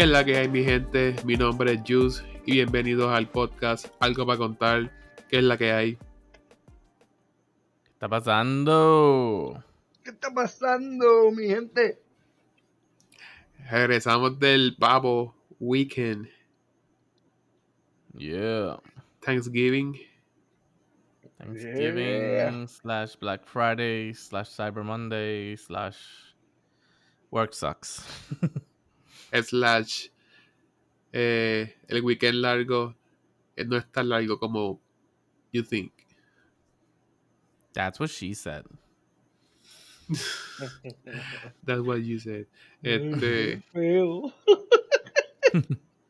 ¿Qué es la que hay, mi gente? Mi nombre es Juice y bienvenidos al podcast Algo para contar. ¿Qué es la que hay? ¿Qué está pasando? ¿Qué está pasando, mi gente? Regresamos del pavo weekend, Yeah. Thanksgiving. Thanksgiving Yeah. slash Black Friday slash Cyber Monday slash work sucks. slash eh, el weekend largo eh, no es tan largo como you think. That's what she said. That's what you said. Este, Feo.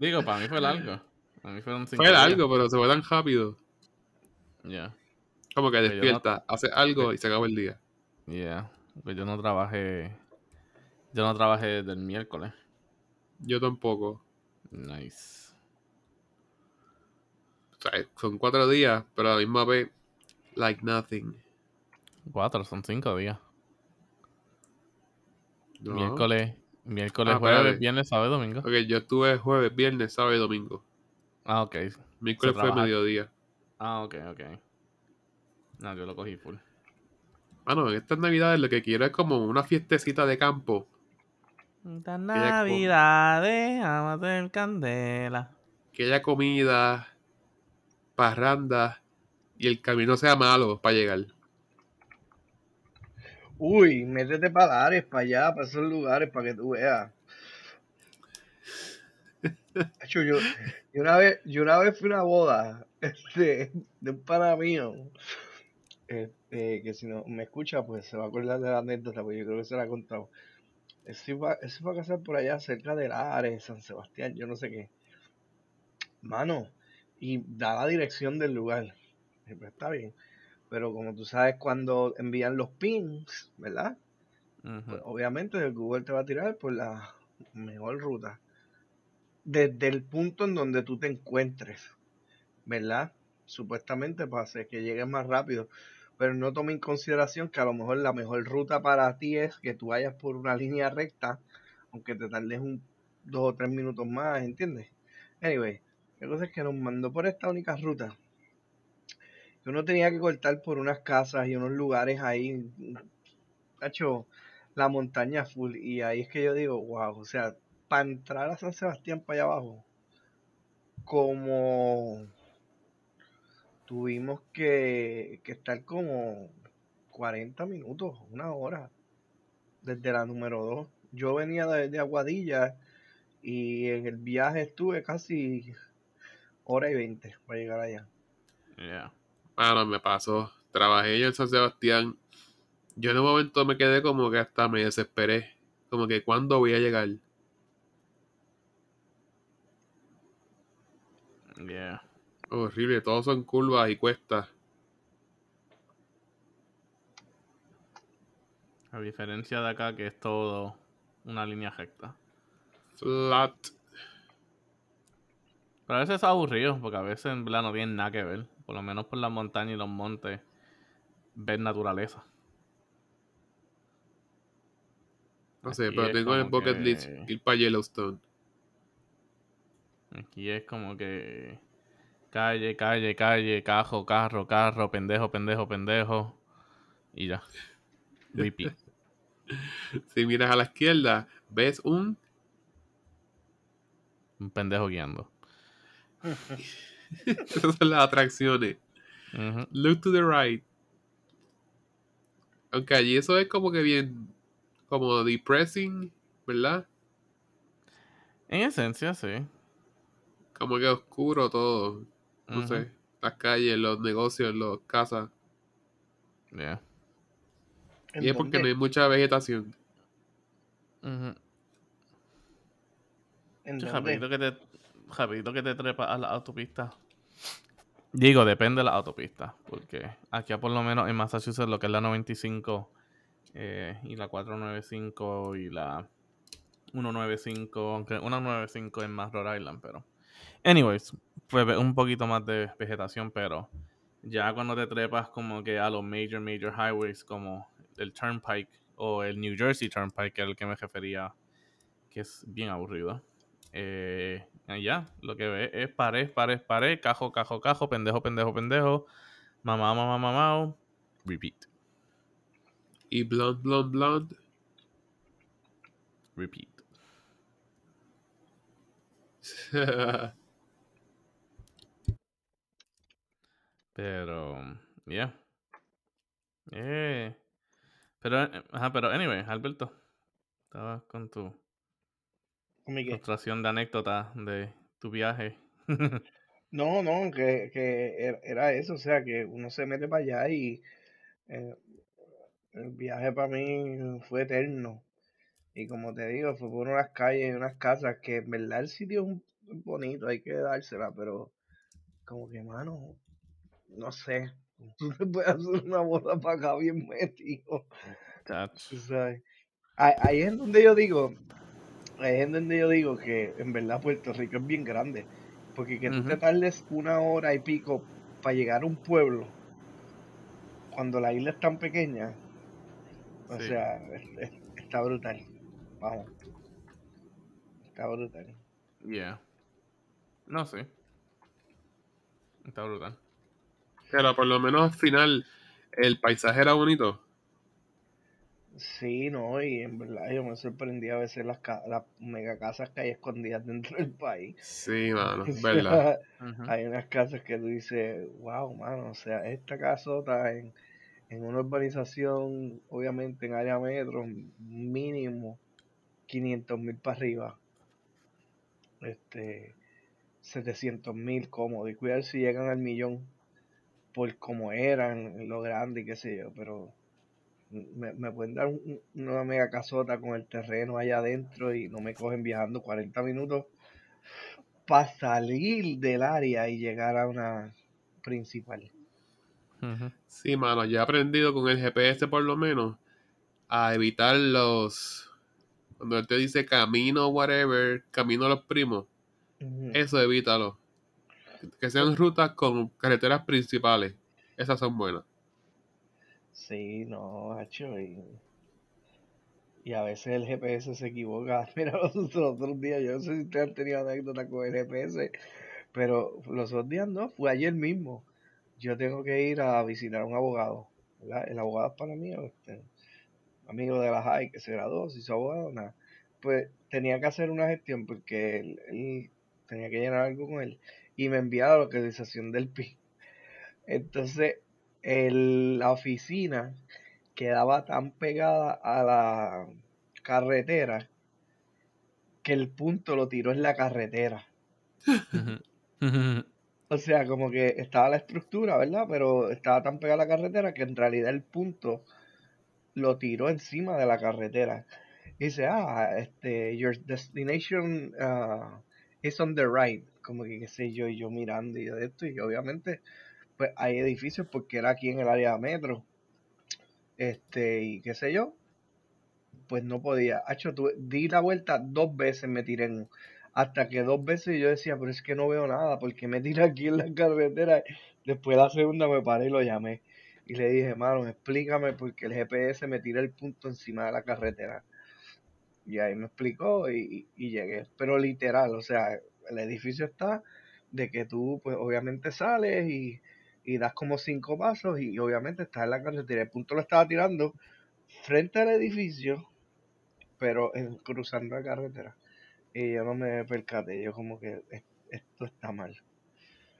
Digo, para mí fue largo. Para mí fueron cinco fue días. largo, pero se fue tan rápido. Yeah. Como que Pero yo no- despierta, hace algo y se acaba el día. Yeah. Pues yo no trabajé. Yo no trabajé desde el miércoles. Yo tampoco. Nice. O sea, son cuatro días, pero a la misma vez, like nothing. Cuatro, son cinco días. No. Miércoles, miércoles, Ah, jueves, espérate. viernes, sábado, y domingo. Ok, yo estuve jueves, viernes, sábado y domingo. Ah, ok. Miércoles fue mediodía. Ah, ok, ok. No, yo lo cogí full. Mano, en estas navidades lo que quiero es como una fiestecita de campo. Estas navidades, vamos a candela. Que haya comida, parranda y el camino sea malo para llegar. Uy, métete para Lares, para allá, para esos lugares, para que tú veas. Yo, yo una vez, yo una vez fui a una boda este, de un pana mío. Este, que si no me escucha, pues se va a acordar de la anécdota, porque yo creo que se la ha contado. Él se iba, él se iba a casar por allá cerca de Lares, San Sebastián, yo no sé qué. Mano, y da la dirección del lugar. Pues está bien. Pero como tú sabes, cuando envían los pins, ¿verdad? Pues obviamente el Google te va a tirar por la mejor ruta. Desde el punto en donde tú te encuentres, ¿verdad? Supuestamente para hacer que llegues más rápido. Pero no tome en consideración que a lo mejor la mejor ruta para ti es que tú vayas por una línea recta, aunque te tardes un dos o tres minutos más, ¿entiendes? Anyway, la cosa es que nos mandó por esta única ruta. Que uno tenía que cortar por unas casas y unos lugares ahí. Hacho, la montaña full. Y ahí es que yo digo, wow, o sea, para entrar a San Sebastián para allá abajo, como tuvimos que, que estar como 40 minutos, una hora, desde la número 2. Yo venía de, de Aguadilla y en el viaje estuve casi hora y 20 para llegar allá. Yeah. Mano, me pasó. Trabajé yo en San Sebastián. Yo en un momento me quedé como que hasta me desesperé. Como que cuándo voy a llegar. Yeah. Horrible, todos son curvas y cuestas. A diferencia de acá, que es todo una línea recta. Flat. Pero a veces es aburrido, porque a veces en verdad no tienen nada que ver. Por lo menos por la montaña y los montes, ver naturaleza. No sé, Aquí pero tengo en el bucket que- list ir para Yellowstone. Aquí es como que calle, calle, calle, cajo, carro, carro, pendejo, pendejo, pendejo. Y ya. Repeat. Si miras a la izquierda, ves un. Un pendejo guiando. Esas son las atracciones. Look to the right. Aunque allí eso es como que bien. Como depressing, ¿verdad? En esencia, sí. Como que oscuro todo. No sé. Las calles, los negocios, las casas. Yeah. ¿En Y es porque dónde? no hay mucha vegetación. ¿En dónde? Rapidito que te, rapidito que te trepas a la autopista. Digo, depende de la autopista. Porque aquí por lo menos en Massachusetts lo que es la 95 eh, y la 495 y la 195, aunque 195 es más Rhode Island, pero... Anyways, pues un poquito más de vegetación, pero ya cuando te trepas como que a los major, major highways como el Turnpike o el New Jersey Turnpike, que era el que me refería que es bien aburrido. Eh, ya, lo que ve es pared, pared, pared, cajo, cajo, cajo, pendejo, pendejo, pendejo, mamá, mamá, mamá, repeat, Y Blonde, Blonde, Blonde. repeat. Pero, ya. Eh. Pero, ajá, pero, anyway, Alberto, estabas con tu frustración de anécdota de tu viaje. No, no, que, que er- era eso, o sea, que uno se mete para allá y eh, el viaje para mí fue eterno. Y como te digo, fue por unas calles y unas casas que en verdad el sitio es bonito, hay que dársela, pero como que, mano, no sé, tú te puedes hacer una boda para acá bien metido, sabes. Ahí, es donde yo digo, ahí es donde yo digo que en verdad Puerto Rico es bien grande, porque que tú te tardes una hora y pico para llegar a un pueblo, cuando la isla es tan pequeña, o Sí. sea, es- es- está brutal, vamos, está brutal. Yeah. No sé. Está brutal. Pero por lo menos al final el paisaje era bonito. Sí, no, y en verdad yo me sorprendí a veces las, ca- las mega casas que hay escondidas dentro del país. Sí, mano, es verdad. Hay unas casas que tú dices, wow, mano, o sea, esta casota en, en una urbanización, obviamente en área metro, mínimo 500 mil para arriba, este, 700 mil cómodo, y cuidar si llegan al millón por como eran, lo grande y qué sé yo, pero me, me pueden dar un- un- una mega casota con el terreno allá adentro y no me cogen viajando 40 minutos para salir del área y llegar a una principal. Sí, mano, ya he aprendido con el GPS por lo menos a evitar los... Cuando él te dice camino, whatever, camino a los primos, eso evítalo. Que sean rutas con carreteras principales. Esas son buenas. Sí, no, hacho, y, y a veces el GPS se equivoca. Mira, los, los otros días, yo no sé si ustedes han tenido anécdota con el GPS, pero los otros días no, fue ayer mismo. Yo tengo que ir a visitar a un abogado, ¿verdad? El abogado es para mí, este, amigo de la JAI que se graduó, se hizo abogado, nada. Pues tenía que hacer una gestión porque él, él tenía que llenar algo con él y me envía la localización del PIN. Entonces, el- la oficina quedaba tan pegada a la carretera que el punto lo tiró en la carretera. O sea, como que estaba la estructura, ¿verdad? Pero estaba tan pegada a la carretera que en realidad el punto lo tiró encima de la carretera. Y dice, ah, este, your destination ah, is on the right. Como que qué sé yo, y yo mirando y de esto, y obviamente, pues hay edificios porque era aquí en el área metro. Este, y qué sé yo, pues no podía. Hacho, tuve- di la vuelta dos veces, me tiré en, hasta que dos veces yo decía, pero es que no veo nada, porque me tiré aquí en la carretera. Después la segunda me paré y lo llamé. Y le dije, mano, explícame porque el GPS me tira el punto encima de la carretera. Y ahí me explicó y, y llegué. Pero literal, o sea, el edificio está de que tú, pues obviamente sales y, y das como cinco pasos y obviamente estás en la carretera. El punto lo estaba tirando frente al edificio, pero cruzando la carretera. Y yo no me percaté, yo como que "Es- esto está mal.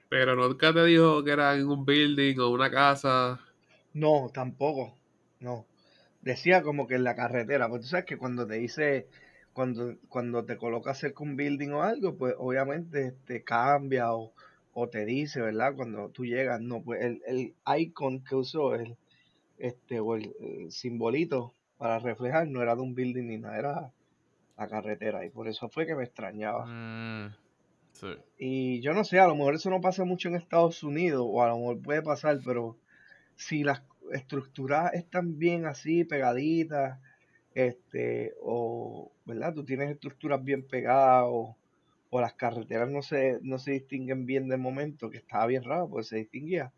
Pero nunca te dijo que era en un building o una casa. No, tampoco, no. Decía como que en la carretera, pues tú sabes que cuando te dice, cuando, cuando te colocas cerca un building o algo, pues obviamente te cambia o, o te dice, ¿verdad? Cuando tú llegas, no, pues el, el icon que usó, el, este, o el, el simbolito para reflejar, no era de un building ni nada, era la carretera, y por eso fue que me extrañaba. Mm, sí. Y yo no sé, a lo mejor eso no pasa mucho en Estados Unidos, o a lo mejor puede pasar, pero si las estructuras están bien así, pegaditas, este, o, ¿verdad? Tú tienes estructuras bien pegadas, o, o las carreteras no se, no se distinguen bien de momento, que estaba bien raro, porque se distinguía,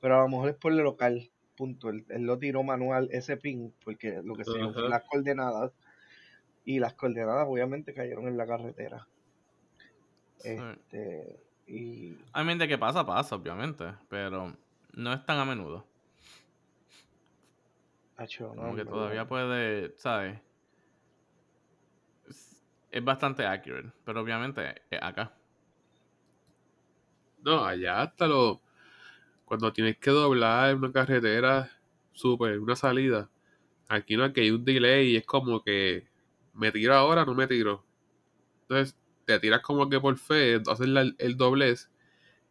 pero a lo mejor es por el local, punto. Él, él lo tiró manual ese pin, porque lo que se dio fue las coordenadas, y las coordenadas obviamente cayeron en la carretera. Este, y I mean, de que pasa, pasa, obviamente. Pero no es tan a menudo. Acho, no, Como que en todavía puede, ¿sabes? Es, bastante accurate. Pero obviamente es acá. No, allá hasta lo. Cuando tienes que doblar una carretera súper, una salida. Aquí no, aquí hay un delay y es como que. ¿Me tiro ahora no me tiro? Entonces, te tiras como que por fe, haces la- el doblez.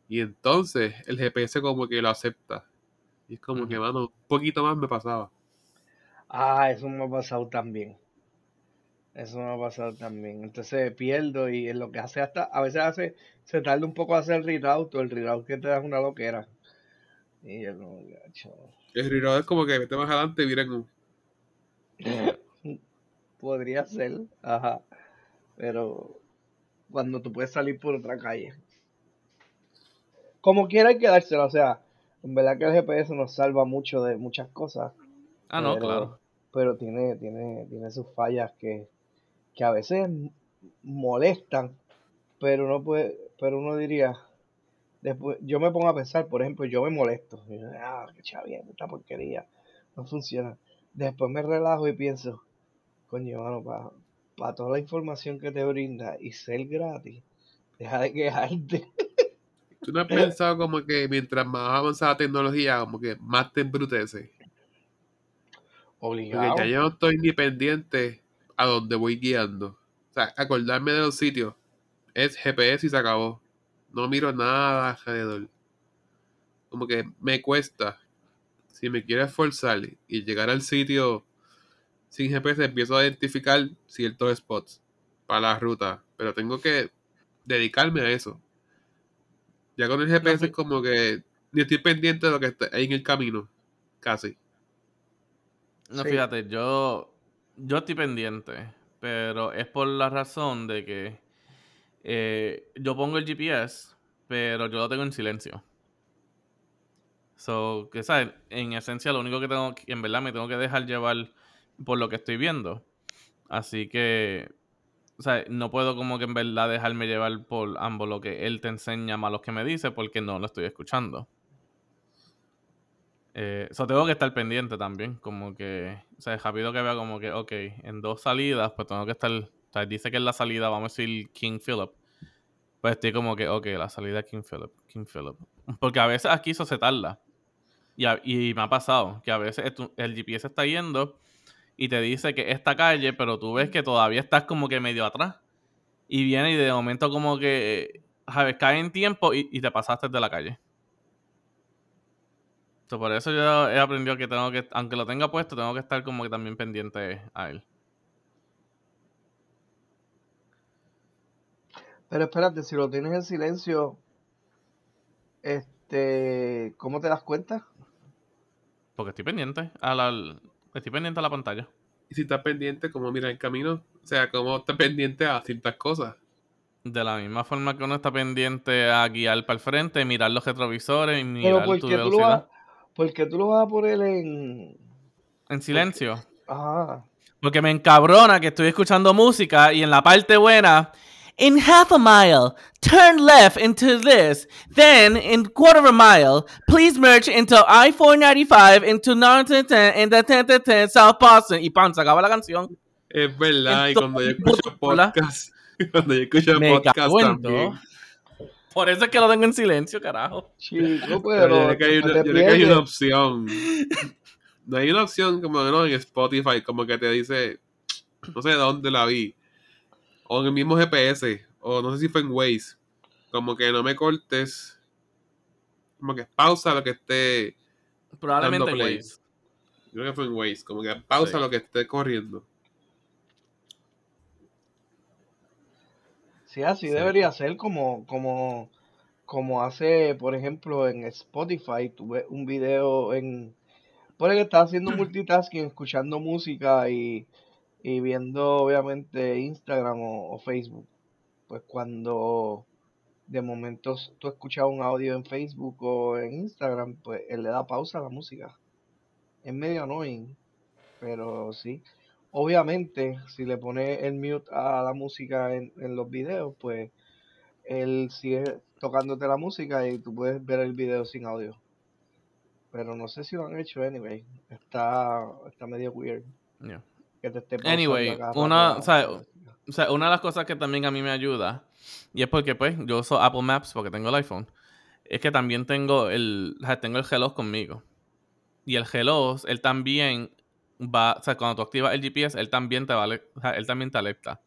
Y entonces el GPS como que lo acepta. Y es como que, mano, un poquito más me pasaba. Ah, eso me ha pasado también. Eso me ha pasado también. Entonces pierdo y en lo que hace hasta, a veces hace, se tarda un poco hacer el reroute o el reroute que te da una loquera. Y yo gacho, El reroute es como que vete más adelante y miren un. podría ser, ajá, pero cuando tú puedes salir por otra calle. Como quiera hay que dársela, o sea, en verdad que el GPS nos salva mucho de muchas cosas, Ah, no, pero, claro. Pero tiene, tiene, tiene sus fallas que, que a veces molestan, pero no puede, pero uno diría, después, yo me pongo a pensar, por ejemplo, yo me molesto, yo, ah, qué chavien, esta porquería, no funciona. Después me relajo y pienso, coño, mano, para toda la información que te brinda y ser gratis, deja de quejarte. ¿Tú no has pensado como que mientras más avanza la tecnología, como que más te embrutece? Porque Obligado. ya yo no estoy ni pendiente a dónde voy guiando. O sea, acordarme de los sitios. Es GPS y se acabó. No miro nada alrededor. Como que me cuesta. Si me quiero esforzar y llegar al sitio sin GPS, empiezo a identificar ciertos spots para la ruta. Pero tengo que dedicarme a eso. Ya con el GPS es como que ni estoy pendiente de lo que está ahí en el camino. Casi. No, Sí. fíjate, yo, yo estoy pendiente, pero es por la razón de que eh, yo pongo el GPS, pero yo lo tengo en silencio. So, que sabes, en esencia lo único que tengo, que- en verdad me tengo que dejar llevar por lo que estoy viendo. Así que, o sea, no puedo como que en verdad dejarme llevar por ambos lo que él te enseña más lo que me dice porque no lo estoy escuchando. Eh, so tengo que estar pendiente también, como que, o sea, rápido que vea como que, ok, en dos salidas, pues tengo que estar, o sea, dice que es la salida, vamos a decir King Philip, pues estoy como que, ok, la salida King Philip, King Philip, porque a veces aquí eso se tarda, y, y me ha pasado, que a veces el GPS está yendo y te dice que esta calle, pero tú ves que todavía estás como que medio atrás, y viene y de momento como que, ¿sabes? Cae en tiempo y, y te pasaste de la calle. So, por eso yo he aprendido que tengo que, aunque lo tenga puesto, tengo que estar como que también pendiente a él. Pero espérate, si lo tienes en silencio, este, ¿cómo te das cuenta? Porque estoy pendiente a la, estoy pendiente a la pantalla. Y si estás pendiente, como mira el camino. O sea, como estás pendiente a ciertas cosas. De la misma forma que uno está pendiente a guiar para el frente, mirar los retrovisores y mirar ¿por tu lo velocidad. Por qué tú lo vas a poner en, En silencio. ajá, Porque me encabrona que estoy escuchando música y en la parte buena. In half a mile, turn left into this. Then, in quarter of a mile, please merge into I-495 into 910 in the 1010 South Boston. Y pan, se acaba la canción. Es verdad, y cuando yo escucho podcast, cuando yo escucho podcast también. todo. Por eso es que lo tengo en silencio, carajo. chico, Pero yo pero creo que hay una, te yo creo que hay una pierdes. opción. No hay una opción como no en Spotify, como que te dice, no sé de dónde la vi. O en el mismo GPS, o no sé si fue en Waze. Como que no me cortes. Como que pausa lo que esté. Probablemente en play. Waze. Creo que fue en Waze. Como que pausa Sí. lo que esté corriendo. Sí, así Sí. debería ser como, como, como hace, por ejemplo, en Spotify, tú ves un video en, pone que estás haciendo multitasking, escuchando música y, y viendo obviamente Instagram o, o Facebook. Pues cuando de momento tú escuchas un audio en Facebook o en Instagram, pues él le da pausa a la música. Es medio annoying, pero sí. Obviamente, si le pones el mute a la música en, en los videos, pues él sigue tocándote la música y tú puedes ver el video sin audio. Pero no sé si lo han hecho anyway. Está, está medio weird. Yeah. Que te esté Anyway, una, o sea. O una de las cosas que también a mí me ayuda, y es porque pues yo uso Apple Maps porque tengo el iPhone, es que también tengo el, tengo el Hello conmigo. Y el Hello, él también va, o sea, cuando tú activas el GPS, él también te va, a ale- o sea, él también te alerta.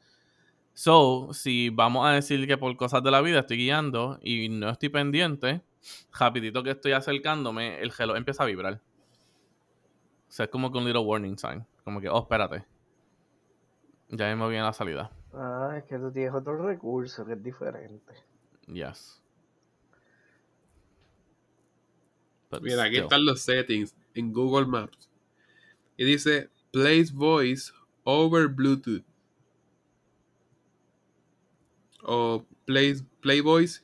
So, si vamos a decir que por cosas de la vida estoy guiando y no estoy pendiente, rapidito que estoy acercándome, el Hello empieza a vibrar. O sea, es como que un little warning sign. Como que, oh, espérate. Ya me en la salida. Ah, es que tú tienes otro recurso que es diferente. Yes. But Mira, aquí still. están los settings en Google Maps. Y dice Place Voice over Bluetooth. O Place, play Voice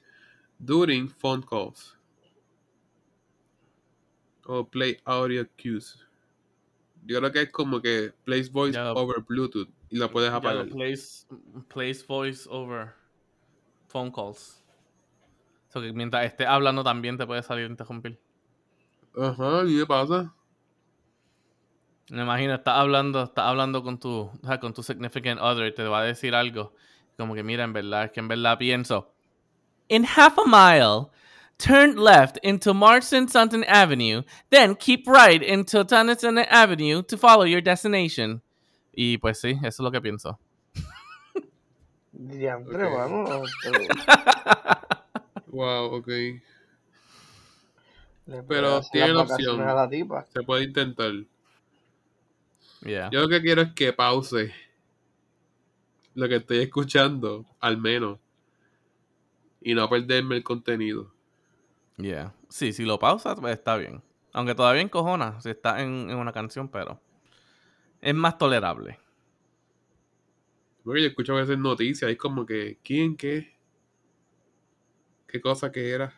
during phone calls. O Play Audio Cues. Yo creo que es como que Place Voice over Bluetooth. Y lo puedes apagar. place, place voice over phone calls. So que mientras esté hablando también te puede salir interrumpir. Ajá, ¿y qué pasa? Me imagino, estás hablando, estás hablando con tu, o sea, con tu significant other y te va a decir algo. Como que mira, en verdad, es que en verdad pienso. In half a mile, turn left into Marston Sutton Avenue, then keep right into Tennyson Avenue to follow your destination. Y pues sí, eso es lo que pienso. Diantre, Ok. mano. pero Wow, ok. Pero tiene la opción. a la tipa. Se puede intentar. Yeah. Yo lo que quiero es que pause lo que estoy escuchando, al menos. Y no perderme el contenido. Yeah. Sí, si lo pausas, pues está bien. Aunque todavía encojona si está en, en una canción, pero es más tolerable. Porque yo escucho a veces noticias y es como que, ¿quién qué? ¿Qué cosa que era?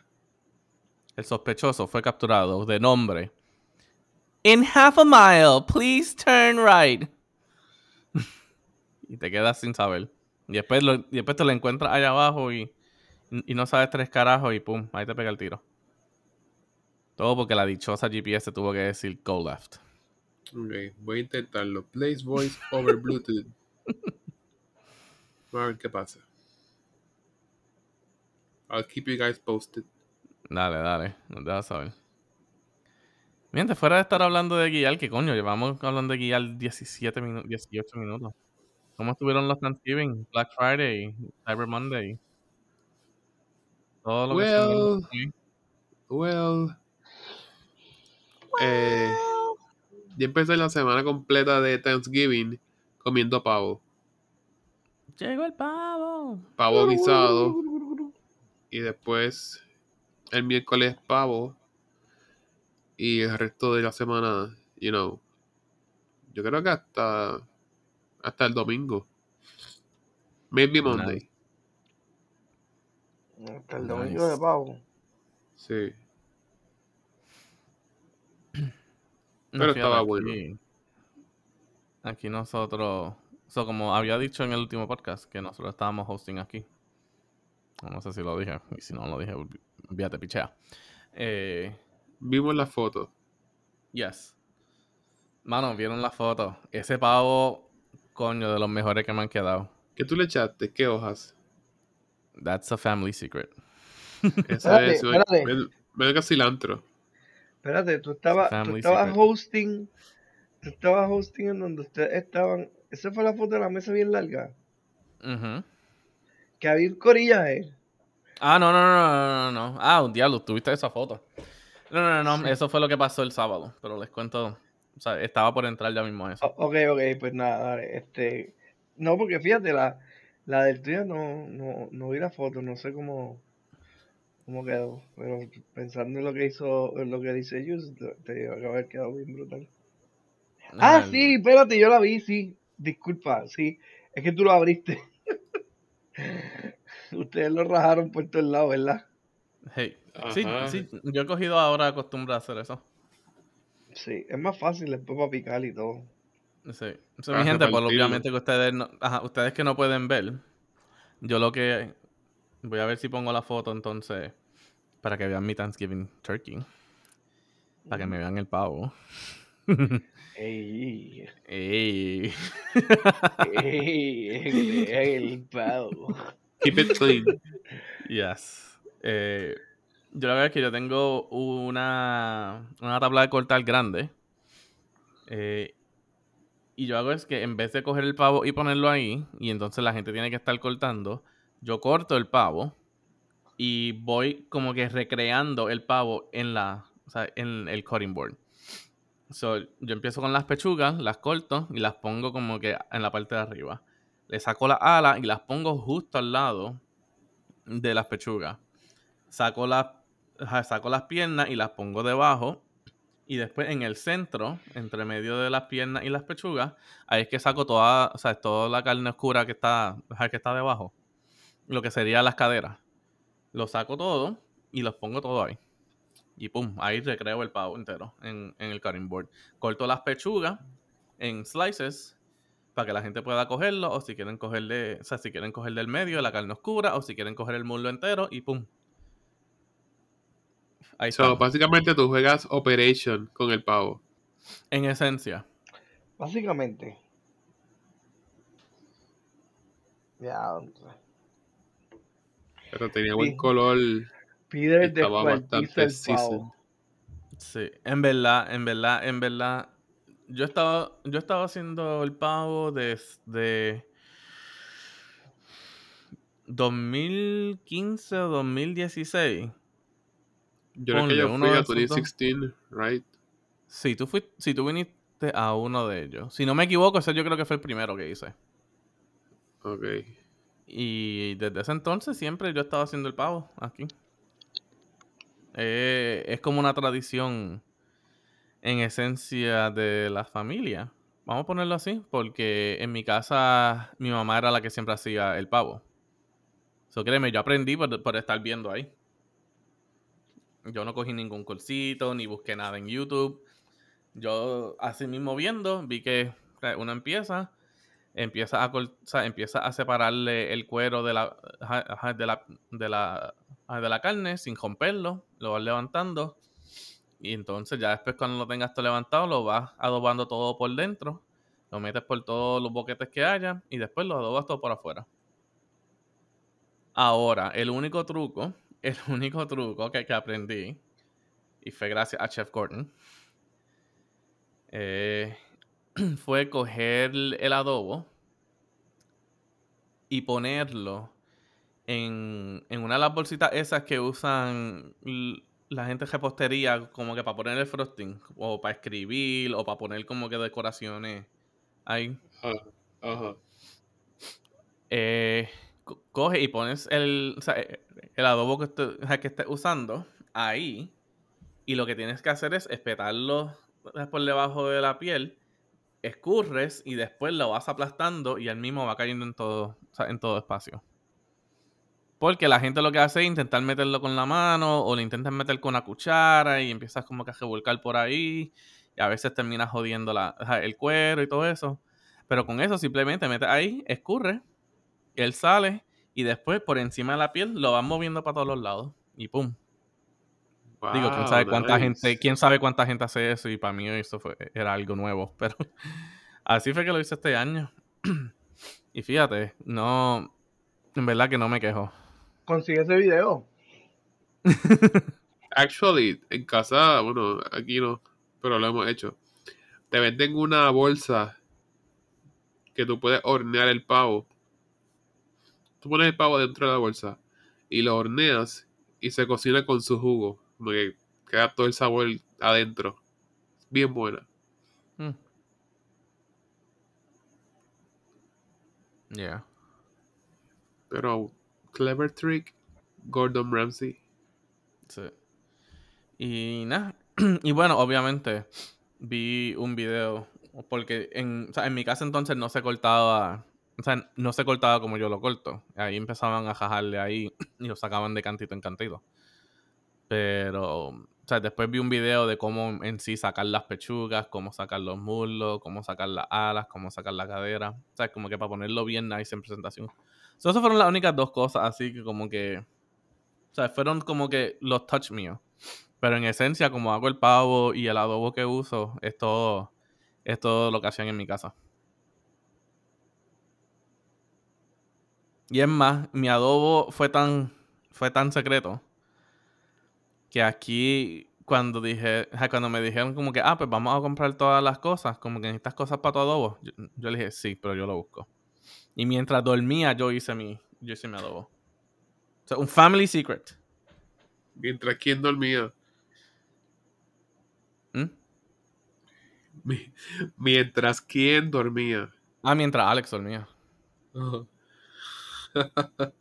El sospechoso fue capturado de nombre. In half a mile, please turn right. y te quedas sin saber. Y después, lo- y después te lo encuentras allá abajo y, y no sabes tres carajos y pum, ahí te pega el tiro. Todo porque la dichosa GPS tuvo que decir go left. Ok, voy a intentarlo. Place voice over Bluetooth. Vamos a ver qué pasa. I'll keep you guys posted. Dale, dale, nos dejas saber. Mientras fuera de estar hablando de guiar, ¿qué coño? Llevamos hablando de guiar 17 minutos, 18 minutos. ¿Cómo estuvieron los Thanksgiving, Black Friday, Cyber Monday? Todo lo que se Well, well. Eh, yo empecé la semana completa de Thanksgiving comiendo pavo. Llegó el pavo. Pavo guisado. Y después el miércoles pavo. Y el resto de la semana, you know. Yo creo que hasta hasta el domingo. Maybe Monday. Hasta el Nice. domingo de pavo. Sí. No, Pero estaba aquí- bueno. Aquí nosotros, so, como había dicho en el último podcast, que nosotros estábamos hosting aquí. No sé si lo dije, y si no lo dije, olvídate, pichea. Eh, Vimos la foto. Yes. Mano, vieron la foto. Ese pavo, coño, de los mejores que me han quedado. ¿Qué tú le echaste? ¿Qué hojas? That's a family secret. Eso Espérate, es. que cilantro. Espérate, tú estabas, tú estabas secret. hosting. Tú estabas hosting en donde ustedes estaban. Esa fue la foto de la mesa bien larga. Que había un corillaje. Ah, no, no, no, no, no, no. Ah, un diablo, tuviste esa foto. No, no, no, no, eso fue lo que pasó el sábado. Pero les cuento, o sea, estaba por entrar ya mismo a eso. Ok, ok, pues nada, dale. Este. No, porque fíjate, la, la del tuyo no, no, no vi la foto, no sé cómo, cómo quedó. Pero pensando en lo que hizo, en lo que dice Yus, te te que haber quedado bien brutal. Ah, El- sí, espérate, yo la vi, sí. Disculpa, sí. Es que tú lo abriste. Ustedes lo rajaron por todos lados, ¿verdad? Hey. Sí, sí, yo he cogido ahora costumbre a hacer eso. Sí, es más fácil después para picar y todo. Sí. So, Para mi gente, pues obviamente que ustedes no, ajá, ustedes que no pueden ver, yo lo que voy a ver si pongo la foto entonces para que vean mi Thanksgiving turkey, para que me vean el pavo. Ey, Ey. ey, el pavo. Keep it clean. Yes. Eh, yo la verdad es que yo tengo una, una tabla de cortar grande. eh, y yo hago es que en vez de coger el pavo y ponerlo ahí, y entonces la gente tiene que estar cortando, yo corto el pavo y voy como que recreando el pavo en la, o sea, en el cutting board. So, yo empiezo con las pechugas, las corto y las pongo como que en la parte de arriba. Le saco las alas y las pongo justo al lado de las pechugas. Saco las, ajá, saco las piernas y las pongo debajo. Y después en el centro, entre medio de las piernas y las pechugas, ahí es que saco toda, o sea, toda la carne oscura que está, que está debajo. Lo que sería las caderas. Lo saco todo y los pongo todo ahí. Y pum, ahí recreo el pavo entero en, en el cutting board. Corto las pechugas en slices para que la gente pueda cogerlo o si quieren cogerle, o sea, si quieren coger del medio la carne oscura o si quieren coger el muslo entero y pum. Ahí So, está. básicamente tú juegas Operation con el pavo. En esencia. Básicamente. Ya, Pero tenía buen Sí. color. Peter Estaba bastante el pavo. Sí, en verdad, en verdad, en verdad. Yo estaba, yo estaba haciendo el pavo desde 2015 o 2016. Yo creo que yo uno fui a esos dos. 2016, right? Sí, tú fuiste, si tú viniste a uno de ellos. Si no me equivoco, ese yo creo que fue el primero que hice. Ok. Y desde ese entonces siempre yo estaba haciendo el pavo aquí. Eh, es como una tradición en esencia de la familia. Vamos a ponerlo así, porque en mi casa mi mamá era la que siempre hacía el pavo. So, créeme, yo aprendí por, por estar viendo ahí. Yo no cogí ningún cursito, ni busqué nada en YouTube. Yo así mismo viendo, vi que uno empieza, empieza a, o empieza a separarle el cuero de la, de la, de la, de la carne sin romperlo, lo vas levantando. Y entonces ya después cuando lo tengas todo levantado, lo vas adobando todo por dentro, lo metes por todos los boquetes que haya y después lo adobas todo por afuera. Ahora, el único truco, el único truco que, que aprendí, y fue gracias a Chef Gordon, eh, fue coger el adobo y ponerlo en, en una de las bolsitas esas que usan la gente de repostería como que para poner el frosting o para escribir o para poner como que decoraciones ahí. Ajá. Ajá. Eh, co- coge y pones el, el adobo que, que estés usando ahí y lo que tienes que hacer es espetarlo por debajo de la piel, escurres y después lo vas aplastando y el mismo va cayendo en todo, en todo espacio. Porque la gente lo que hace es intentar meterlo con la mano o lo intentan meter con una cuchara y empiezas como que a revolcar por ahí y a veces terminas jodiendo la, el cuero y todo eso. Pero con eso simplemente metes ahí, escurre, él sale y después por encima de la piel lo vas moviendo para todos los lados y pum. Digo, quién sabe cuánta nice. gente, quién sabe cuánta gente hace eso y para mí eso fue, era algo nuevo, pero así fue que lo hice este año. y fíjate, no, en verdad que no me quejo. Consigue ese video. Actually, en casa, bueno, aquí no, pero lo hemos hecho. Te venden una bolsa que tú puedes hornear el pavo. Tú pones el pavo dentro de la bolsa y lo horneas y se cocina con su jugo. Como que queda todo el sabor adentro. Bien buena. Mm. Yeah. Pero, clever trick, Gordon Ramsay. Sí. Y nada. y bueno, obviamente vi un video. Porque en, o sea, en mi casa entonces no se cortaba. O sea, no se cortaba como yo lo corto. Ahí empezaban a jajarle ahí y lo sacaban de cantito en cantito. Pero O sea, después vi un video de cómo en sí sacar las pechugas, cómo sacar los muslos, cómo sacar las alas, cómo sacar la cadera. O sea, como que para ponerlo bien nice en presentación. So, esas fueron las únicas dos cosas así que como que... O sea, fueron como que los touch míos. Pero en esencia, como hago el pavo y el adobo que uso, es todo, es todo lo que hacían en mi casa. Y es más, mi adobo fue tan, fue tan secreto que aquí cuando dije, cuando me dijeron como que, ah, pues vamos a comprar todas las cosas, como que necesitas cosas para tu adobo, yo, yo le dije, sí, pero yo lo busco. Y mientras dormía, yo hice mi, yo hice mi adobo. O sea, un family secret. Mientras quién dormía. ¿Mm? Mi- Mientras quién dormía. Ah, mientras Alex dormía. Oh.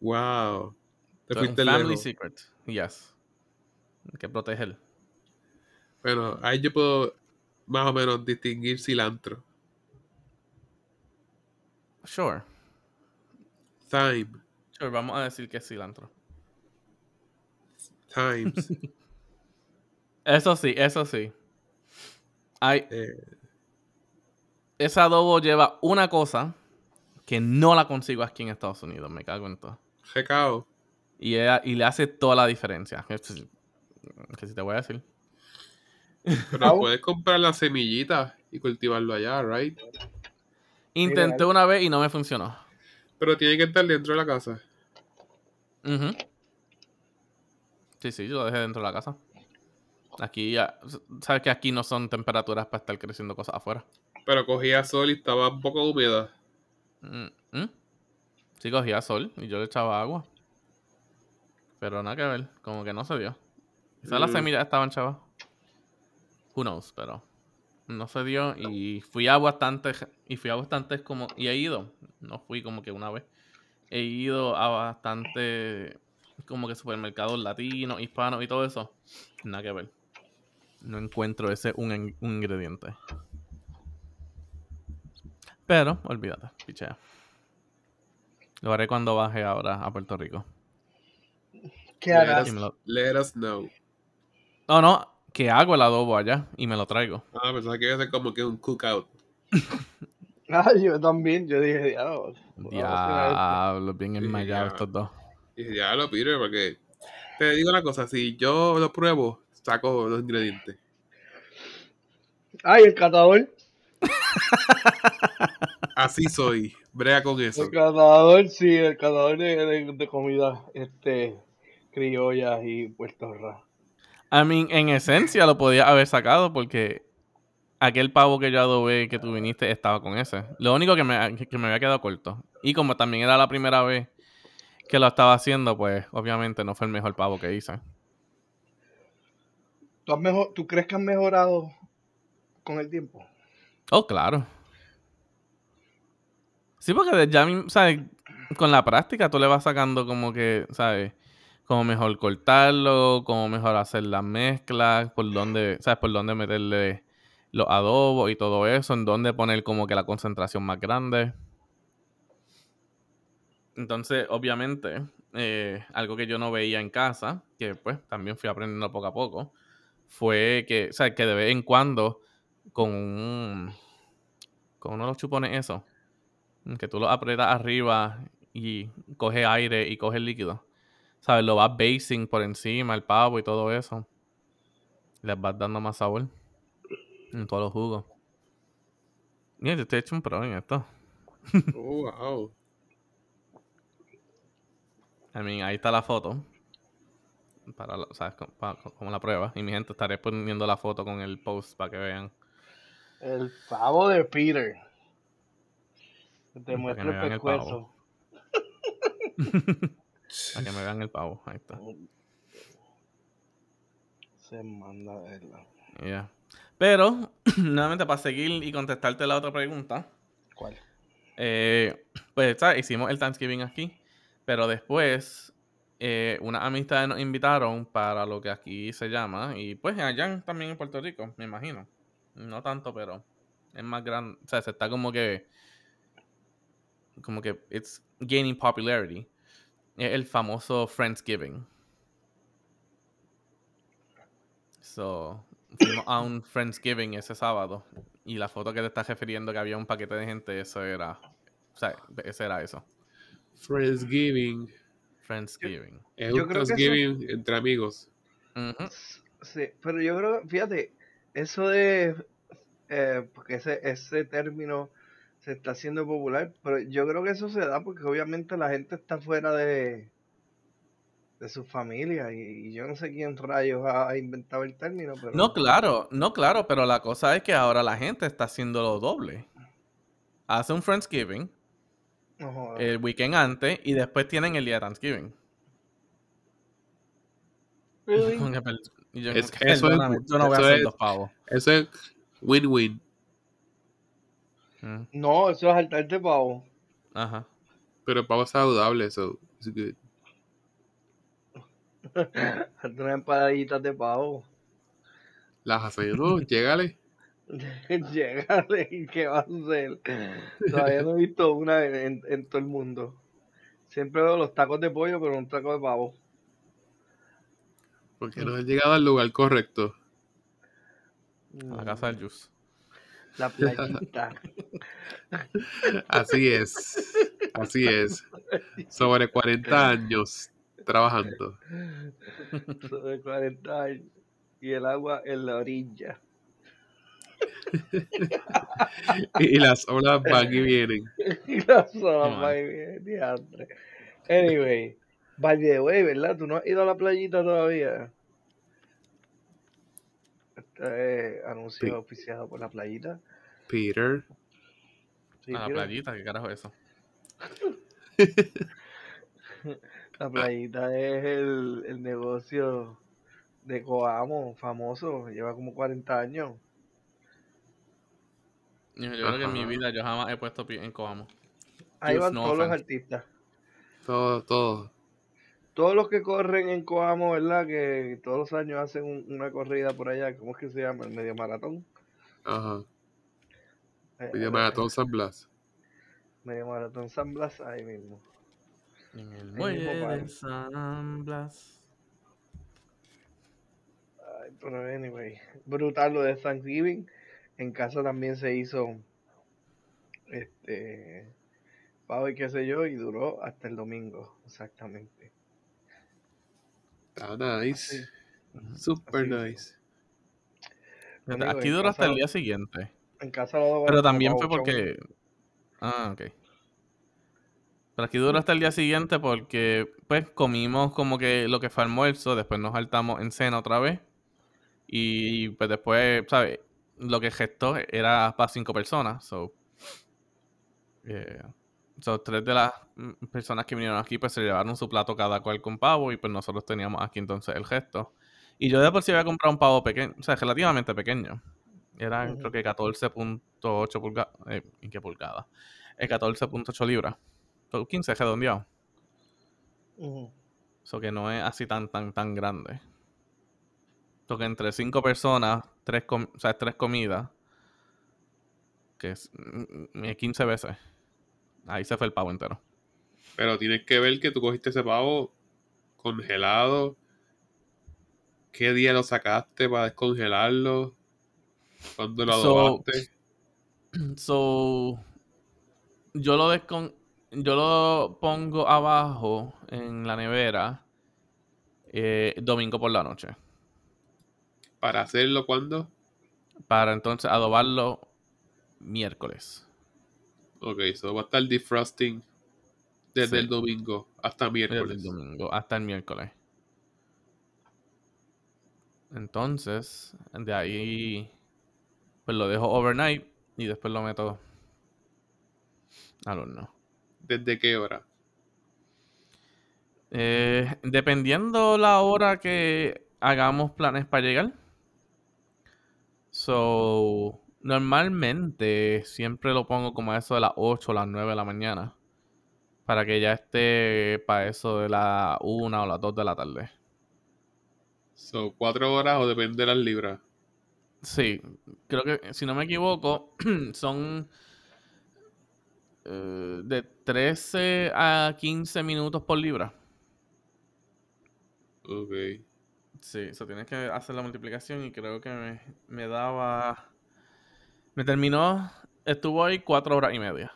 wow. Te So, un fuiste family lejos. secret. Yes. Hay que proteger. Bueno, ahí yo puedo más o menos distinguir cilantro. Sure. Thyme. Sure, vamos a decir que es cilantro. Times. Eso sí, eso sí. Hay, eh, ese adobo lleva una cosa que no la consigo aquí en Estados Unidos. Me cago en todo. recao. Y, ella- y le hace toda la diferencia. Que si que si te voy a decir. Pero puedes comprar las semillitas y cultivarlo allá, right? Intenté una vez y no me funcionó. Pero tiene que estar dentro de la casa. Ujú. Sí, sí, yo lo dejé dentro de la casa. Aquí, ya- sabes que aquí no son temperaturas para estar creciendo cosas afuera. Pero cogía sol y estaba un poco húmeda. Mm, mm. Sí, cogía sol y yo le echaba agua. Pero nada que ver, como que no se dio. Quizás las Mm. semillas estaban chavas. Who knows, pero no se dio y fui a bastantes y fui a bastantes como y he ido, no fui como que una vez. He ido a bastante como que supermercados latinos, hispanos y todo eso. Nada que ver. No encuentro ese un, in- un ingrediente. Pero, olvídate, pichea. Lo haré cuando baje ahora a Puerto Rico. ¿Qué harás? Let us know. No, no, que hago el adobo allá y me lo traigo. Ah, pensaba que iba a ser como que un cookout. Ah, yo también, yo dije, diablo. Diablo, bien ya. estos dos. Y dije, ya lo Peter, porque te digo una cosa, si yo lo pruebo, saco los ingredientes. Ay, el catador. Así soy. Brea con eso. El catador, sí, el catador de, de, de comida este, criollas y Puerto Rico. I mean, en esencia lo podía haber sacado porque aquel pavo que yo adobé que tú viniste estaba con ese. Lo único que me, que me había quedado corto. Y como también era la primera vez que lo estaba haciendo, pues obviamente no fue el mejor pavo que hice. ¿Tú, has mejor, ¿Tú crees que has mejorado con el tiempo? Oh, claro. Sí, porque ya, ¿sabes? Con la práctica tú le vas sacando como que, ¿sabes? Cómo mejor cortarlo, cómo mejor hacer las mezclas, por dónde, ¿sabes? Por dónde meterle los adobos y todo eso, en dónde poner como que la concentración más grande. Entonces, obviamente, eh, algo que yo no veía en casa, que pues también fui aprendiendo poco a poco, fue que, o sea, que de vez en cuando con un, con uno de los chupones eso, que tú lo aprietas arriba y coge aire y coge el líquido. ¿Sabes? Lo vas basing por encima, el pavo y todo eso. Les vas dando más sabor en todos los jugos. Mira, yo te he hecho un pro en esto. Oh, wow. I mean, ahí está la foto. Para, ¿sabes? Para- como la prueba. Y mi gente estaré poniendo la foto con el post para que vean. El pavo de Peter. Que Te muestra me el pescuezo. Para que me vean el pavo. Ahí está. Se manda de verdad. Ya. Pero, nuevamente, para seguir y contestarte la otra pregunta. ¿Cuál? eh, pues, ¿sabes? Hicimos el Thanksgiving aquí. Pero después, eh, unas amistades nos invitaron para lo que aquí se llama. Y pues allá también en Puerto Rico, me imagino. No tanto, pero es más grande. O sea, se está como que. Como que it's gaining popularity. Es el famoso Friendsgiving. So, fuimos a un Friendsgiving ese sábado. Y la foto que te estás refiriendo que había un paquete de gente, eso era. O sea, ese era eso. Friendsgiving. Friendsgiving. Es Yo un creo que eso- Thanksgiving entre amigos. Sí, pero yo creo, fíjate, eso de, eh, porque ese, ese término se está haciendo popular, pero yo creo que eso se da porque obviamente la gente está fuera de, de su familia y, y yo no sé quién rayos ha, ha inventado el término, pero No, claro, no, claro, pero la cosa es que ahora la gente está haciendo lo doble. Hace un Friendsgiving no el weekend antes y después tienen el día de Thanksgiving. Really? Yo, Es- eso es- yo no voy a eso hacer es- dos pavos. Eso es win-win. No, eso es saltarte pavo. Ajá. Pero el pavo es saludable, so it's good. Hazte unas empanaditas de pavo. Las hacen, no, llégale. Llegale, ¿y ¿qué vas a hacer? Todavía no he visto una en, en- en todo el mundo. Siempre veo los tacos de pollo, pero un taco de pavo. Porque no han llegado al lugar correcto. A la casa del Juice. La playita. Así es. Así es. Sobre 40 años trabajando. de 40 años. Y el agua en la orilla. Y las olas van y vienen. Y la soda, mal. va y viene, diantre. Anyway, by the way, ¿verdad? ¿Tú no has ido a la playita todavía? Este es anuncio oficiado por la playita. Peter. Sí, a la playita, ¿qué carajo es eso? La playita es el, el negocio de Coamo, famoso, lleva como 40 años. Yo, yo creo que en mi vida yo jamás he puesto pie en Coamo. Ahí van no todos los artistas. Todo, todo. Todos los que corren en Coamo, ¿verdad? Que todos los años hacen un- una corrida por allá, ¿cómo es que se llama? El medio maratón. Ajá. Eh, Medio eh, maratón San Blas. Medio maratón San Blas, ahí mismo. En el mismo muelle de. San Blas. Ay, pero anyway, brutal lo de Thanksgiving. En casa también se hizo este pavo y qué sé yo, y duró hasta el domingo, exactamente. Está nice. Super Así nice. Amigo, Aquí duró hasta el día siguiente. En casa lo Pero también fue porque. Ah, ok. Pero aquí duró hasta el día siguiente porque, pues, comimos como que lo que fue almuerzo, después nos saltamos en cena otra vez. Y pues después, ¿sabes? Lo que gestó era para cinco personas. So, eh, so, tres de las mm, personas que vinieron aquí, pues se llevaron su plato cada cual con pavo. Y pues nosotros teníamos aquí entonces el gesto. Y yo de por sí había comprado un pavo pequeño, o sea, relativamente pequeño. Era Ujú. creo que 14.8 pulgadas. Eh, ¿En qué pulgada? Es 14.8 libras. So, 15 redondeado. Ujú. Eso que no es así tan, tan, tan grande. Porque entre cinco personas, tres, com- o sea, tres comidas, que es mm, mm, 15 veces. Ahí se fue el pavo entero. Pero tienes que ver que tú cogiste ese pavo congelado. ¿Qué día lo sacaste para descongelarlo? ¿Cuándo lo So- adobaste? So, yo lo descon yo lo pongo abajo en la nevera eh, domingo por la noche. ¿Para hacerlo cuándo? Para entonces adobarlo miércoles. Ok, eso va a estar defrosting desde Sí. el domingo hasta Desde miércoles. el domingo hasta el miércoles. Entonces, de ahí, pues lo dejo overnight y después lo meto al horno. ¿Desde qué hora? Eh, dependiendo la hora que hagamos planes para llegar. So, normalmente siempre lo pongo como a eso de las 8 o las 9 de la mañana. Para que ya esté para eso de las 1 o las 2 de la tarde. So, ¿Cuatro horas o depende de las libras? Sí, creo que si no me equivoco, son eh, de 13 a 15 minutos por libra. Ok. Sí, eso tienes que hacer la multiplicación y creo que me, me daba. Me terminó. Estuvo ahí cuatro horas y media.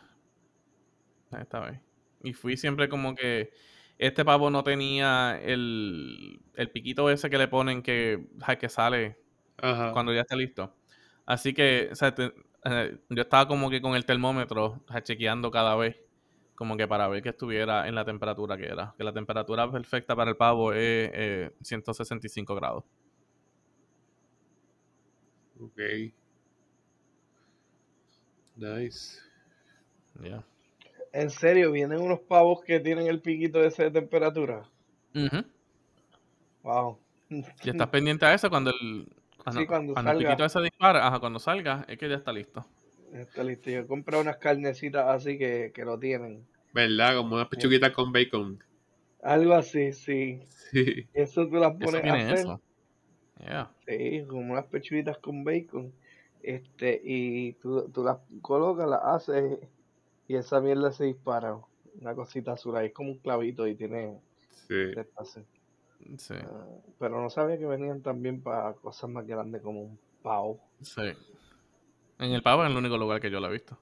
Esta vez. Y fui siempre como que. Este pavo no tenía el, el piquito ese que le ponen que, que sale Ajá. cuando ya está listo. Así que, o sea, te- eh, yo estaba como que con el termómetro ja, chequeando cada vez, como que para ver que estuviera en la temperatura que era. Que la temperatura perfecta para el pavo es eh, 165 grados. Ok. Nice. Ya. En serio, vienen unos pavos que tienen el piquito ese de temperatura. Ujú. Wow. Y estás pendiente a eso cuando el, cuando, Sí, cuando cuando el salga. piquito ese dispara, ajá, cuando salga, es que ya está listo. Está listo. Yo compré unas carnecitas así que, que lo tienen. ¿Verdad? Como unas pechuguitas con bacon. Algo así, sí. Sí. Eso tú las Eso pones a tiene hacer. eso. Yeah. Sí, como unas pechuguitas con bacon. Este, y tú, tú las colocas, las haces y esa mierda se dispara. Una cosita azul ahí, es como un clavito y tiene Sí. Sí, Ah, pero no sabía que venían también para cosas más grandes como un pavo. sí. En el pavo es el único lugar que yo lo he visto.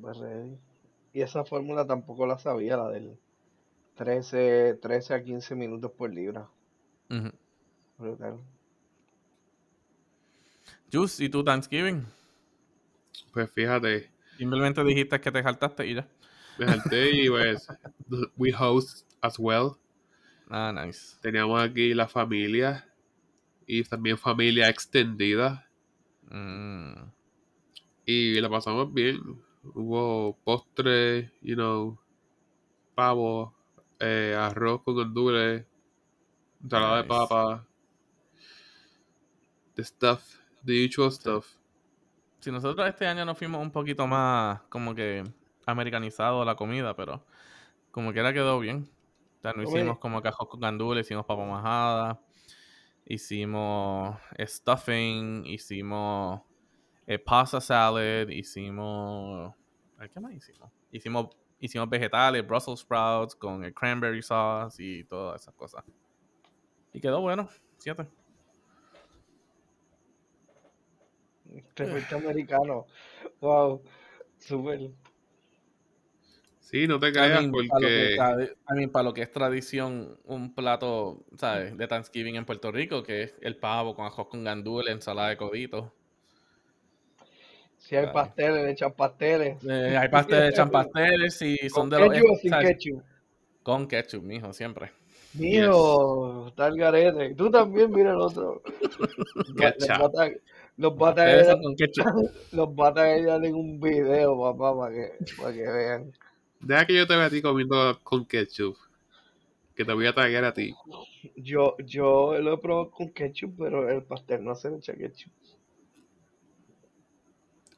Pues ready. Y esa fórmula tampoco la sabía, la del 13, 13 a 15 minutos por libra. Ujú. Brutal. Juice, ¿y tu Thanksgiving? Pues fíjate, Simplemente dijiste que te saltaste y ya. me salté y pues we host as well. Ah, nice. Teníamos aquí la familia y también familia extendida Mm, y la pasamos bien. Hubo postre, you know, pavo, eh, arroz con gandules, ensalada de papa, stuff, the usual stuff. Si nosotros este año nos fuimos un poquito más como que americanizado la comida, pero como quiera quedó bien. O sea, no hicimos como cajos con gandules, hicimos papa majada, hicimos stuffing, hicimos eh, pasta salad, hicimos... ¿ay, ¿Qué más hicimos? Hicimos, hicimos vegetales, Brussels sprouts con el cranberry sauce y todas esas cosas. Y quedó bueno, fíjate. Te fuiste americano. Wow. Súper. Sí, no te I creas mean, para, lo que, porque tradi- I mean, para lo que es tradición, un plato, ¿sabes? De Thanksgiving en Puerto Rico, que es el pavo con ajos con gandules, ensalada de codito. Si hay pasteles, le echan pasteles. Eh, hay pasteles, echan pasteles y son ¿Con de los... ketchup o sin ¿sabes? ketchup? Con ketchup, mijo, siempre. Mío, está el garete. Tú también, mira el otro. Ketchup. Los Pasteles batas son con ketchup. los batas en un video, papá, para que, para que vean. deja que yo te vea a ti comiendo con ketchup. Que te voy a traer a ti. Yo, yo lo he probado con ketchup, pero el pastel no se le echa ketchup.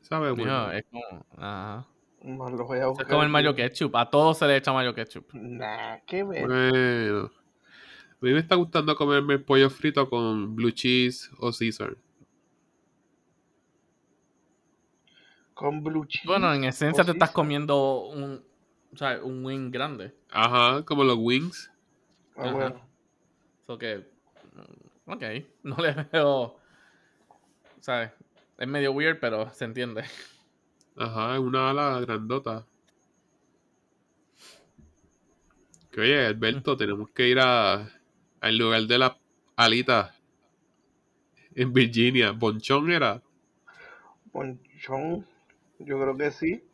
¿Sabes? Mijo, Bueno, es como... Ajá. Más lo voy a Es buscar. como el mayo ketchup. A todos se le echa mayo ketchup. Nah, qué ver. bueno. A mí me está gustando comerme el pollo frito con blue cheese o Caesar. Con blue cheese. Bueno, en esencia o te estás comiendo un, ¿sabes? un wing grande. Ajá, como los wings. Ah, Ajá. bueno. So que, mm, ok, no le veo, ¿sabes? Es medio weird, pero se entiende. Ajá, una ala grandota. Que oye, Alberto, tenemos que ir a, al lugar de la alita en Virginia. Bonchón era. Bonchón, yo creo que sí.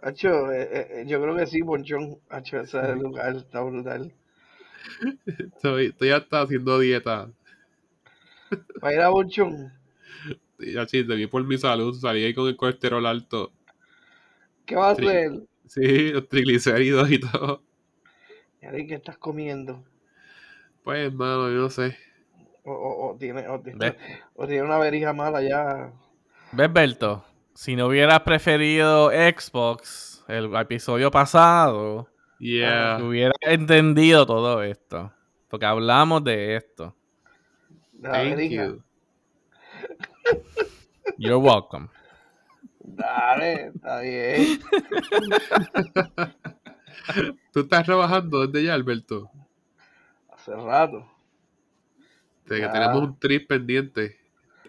Hacho, eh, eh, eh, yo creo que sí, Bonchón. Hacho, ese lugar está brutal. Estoy, estoy hasta haciendo dieta. Para ir a Bonchón, Y así, te vi por mi salud, salí ahí con el colesterol alto. ¿qué va a hacer? Sí, los triglicéridos y todo. Yari, ¿qué estás comiendo? Pues, hermano, yo no sé. O, o, o tiene, o, tiene, o tiene una verija mala ya. ¿Ves, Berto? Si no hubieras preferido Xbox el episodio pasado, Yeah. hubiera entendido todo esto. Porque hablamos de esto. la Thank you. You're welcome. Dale, está bien. Tú estás trabajando desde ya, Alberto. Hace rato. De que tenemos un trip pendiente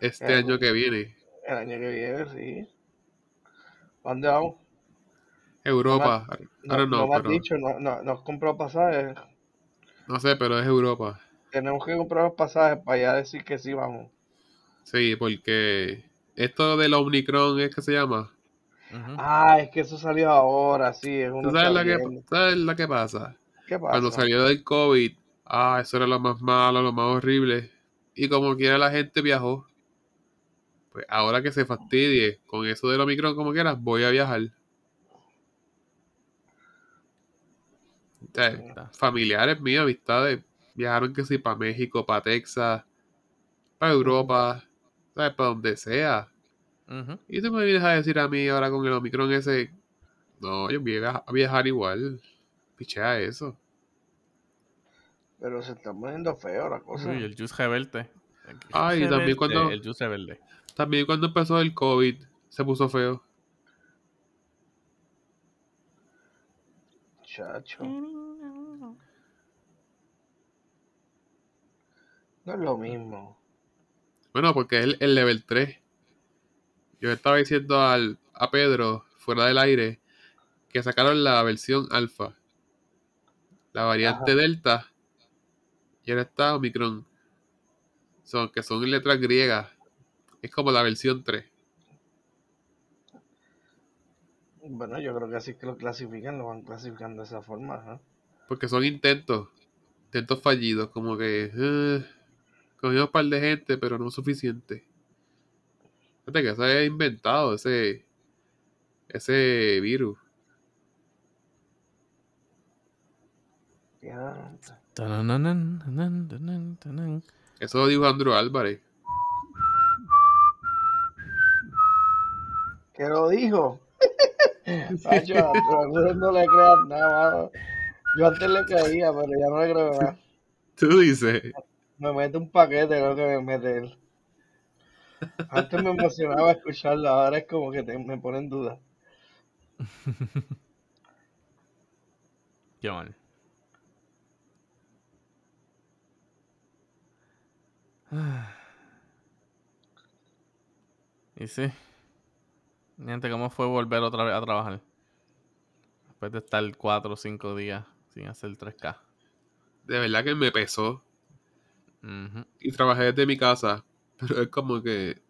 este año que viene. El año que viene, sí. ¿Dónde vamos? Europa. No, Ahora no, no me has pero dicho, no, no, no has comprado pasajes. no sé, pero es Europa. Tenemos que comprar los pasajes para ya decir que sí vamos. Sí, porque esto del Omicron es que se llama. Ujú. Ah, es que eso salió ahora, sí. Es ¿Tú sabes lo, que, sabes lo que pasa? ¿Qué pasa? Cuando salió del COVID, ah, eso era lo más malo, lo más horrible. Y como quiera la gente viajó. Pues ahora que se fastidie con eso del Omicron, como quieras, voy a viajar. O sea, familiares míos, amistades, viajaron que sí, para México, para Texas, para Europa, ¿sabes? Para donde sea. Y tú me vienes a decir a mí ahora con el Omicron ese, no, yo voy a viaja- a viajar igual. Pichea eso. Pero se está poniendo feo la cosa. Uy, el juice rebelde. El Ay, y también cuando- El juice rebelde. También cuando empezó el COVID, se puso feo. Chacho. No es lo mismo. Bueno, porque es el, el level 3. Yo estaba diciendo al, a Pedro, fuera del aire, que sacaron la versión alfa. La variante Ajá. delta. Y ahora está Omicron. Son, que son letras griegas. Es como la versión 3. Bueno, yo creo que así que lo clasifican, lo van clasificando de esa forma. ajá. Porque son intentos. Intentos fallidos. Como que. eh, cogimos un par de gente, pero no suficiente. Fíjate que se había inventado ese. Ese virus. Eso lo dijo Andrew Álvarez. ¿Qué lo dijo? Pacho, a Andrés no le creas nada, mano. Yo antes le creía, pero ya no le creo nada. Tú dices. Me mete un paquete lo que me mete él. Antes me emocionaba escucharlo, ahora es como que te- me pone en duda. Qué mal. Y sí. Gente, ¿cómo fue volver otra vez a trabajar? Después de estar 4 o 5 días sin hacer 3K. De verdad que me pesó. Y trabajé desde mi casa. Pero es como que.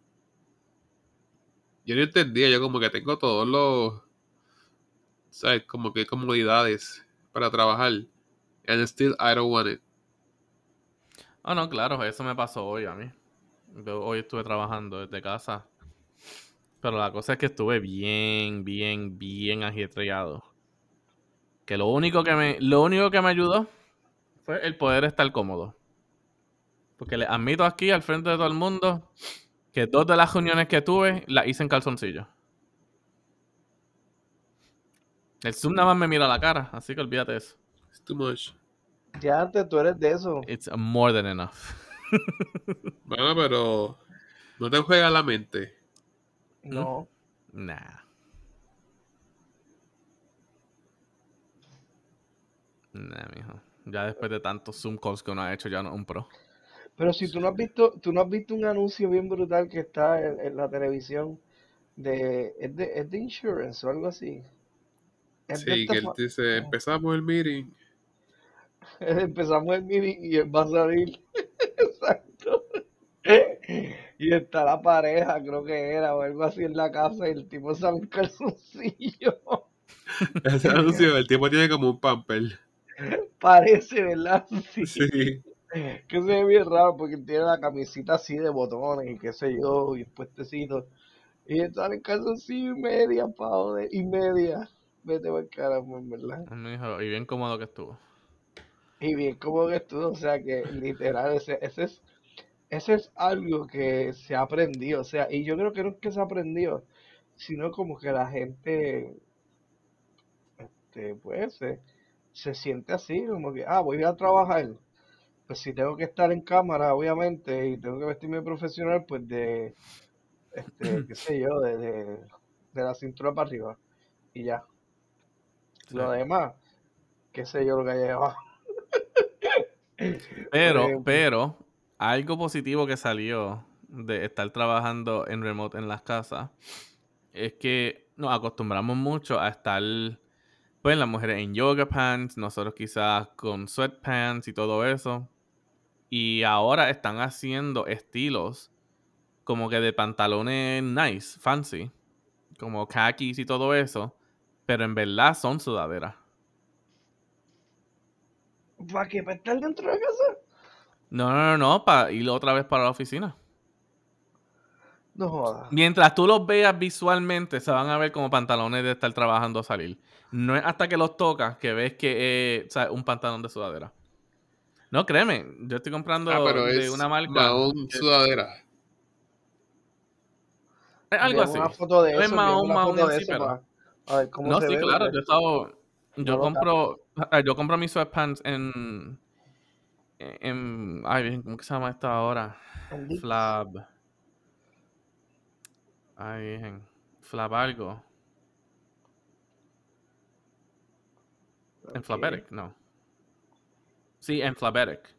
Yo no entendía. Yo como que tengo todos los. ¿Sabes? Como que comodidades para trabajar. And still I don't want it. Ah, no, claro, eso me pasó hoy a mí. Yo hoy estuve trabajando desde casa. Pero la cosa es que estuve bien, bien, bien ajetreado. Que lo único que me, lo único que me ayudó fue el poder estar cómodo. Porque le admito aquí al frente de todo el mundo que dos de las reuniones que tuve las hice en calzoncillo. El Zoom nada más me mira la cara, así que olvídate de eso. It's too much. Ya antes tú eres de eso. It's more than enough. Bueno, pero. No te juega la mente. No. Nah. Nah, mijo. Ya después de tantos Zoom calls que uno ha hecho, ya no es un pro. Pero si tú no has visto, tú no has visto un anuncio bien brutal que está en, en la televisión de es, de es de insurance o algo así. Es Sí, que él dice: Empezamos el meeting. Empezamos el meeting y él va a salir. Exacto. Y está la pareja, creo que era, o algo así en la casa, y el tipo sale en calzoncillo. Ese anuncio, el tipo tiene como un pamper. Parece, ¿verdad? Sí. Sí. Que se ve bien raro porque tiene la camisita así de botones y qué sé yo, y puestecito. Y él sale en calzoncillo y media, pa' y media. Vete por caramba, en verdad. Y bien cómodo que estuvo. Y bien, como que estuvo, o sea que literal, ese, ese es ese es algo que se ha aprendido, o sea, y yo creo que no es que se ha aprendido, sino como que la gente, este, pues, se, se siente así, como que, ah, voy a trabajar, pues si tengo que estar en cámara, obviamente, y tengo que vestirme profesional, pues de, este, qué sé yo, de, de, de la cintura para arriba, y ya. Lo demás, qué sé yo lo que hay abajo. Pero, pero, algo positivo que salió de estar trabajando en remote en las casas es que nos acostumbramos mucho a estar, pues, las mujeres en yoga pants, nosotros quizás con sweatpants y todo eso. Y ahora están haciendo estilos como que de pantalones nice, fancy, como khakis y todo eso, pero en verdad son sudaderas. ¿Para qué? ¿Para estar dentro de casa? No, no, no, no, para ir otra vez para la oficina. No jodas. Mientras tú los veas visualmente, se van a ver como pantalones de estar trabajando a salir. No es hasta que los tocas que ves que es un pantalón de sudadera. No, créeme, yo estoy comprando Ah, pero de es una marca. Que- sudadera. es algo así. Una foto de es eso, Mahón, envíame una foto de eso pero- para- a ver cómo No, se sí, ve, claro, yo he estado- no Yo compro. ah, Yo compro mis sweatpants en. En. Ay, bien, ¿cómo que se llama esta ahora? Flab. Ay, bien. Flab algo. En. Flabetic, no. Sí, en Flabetic.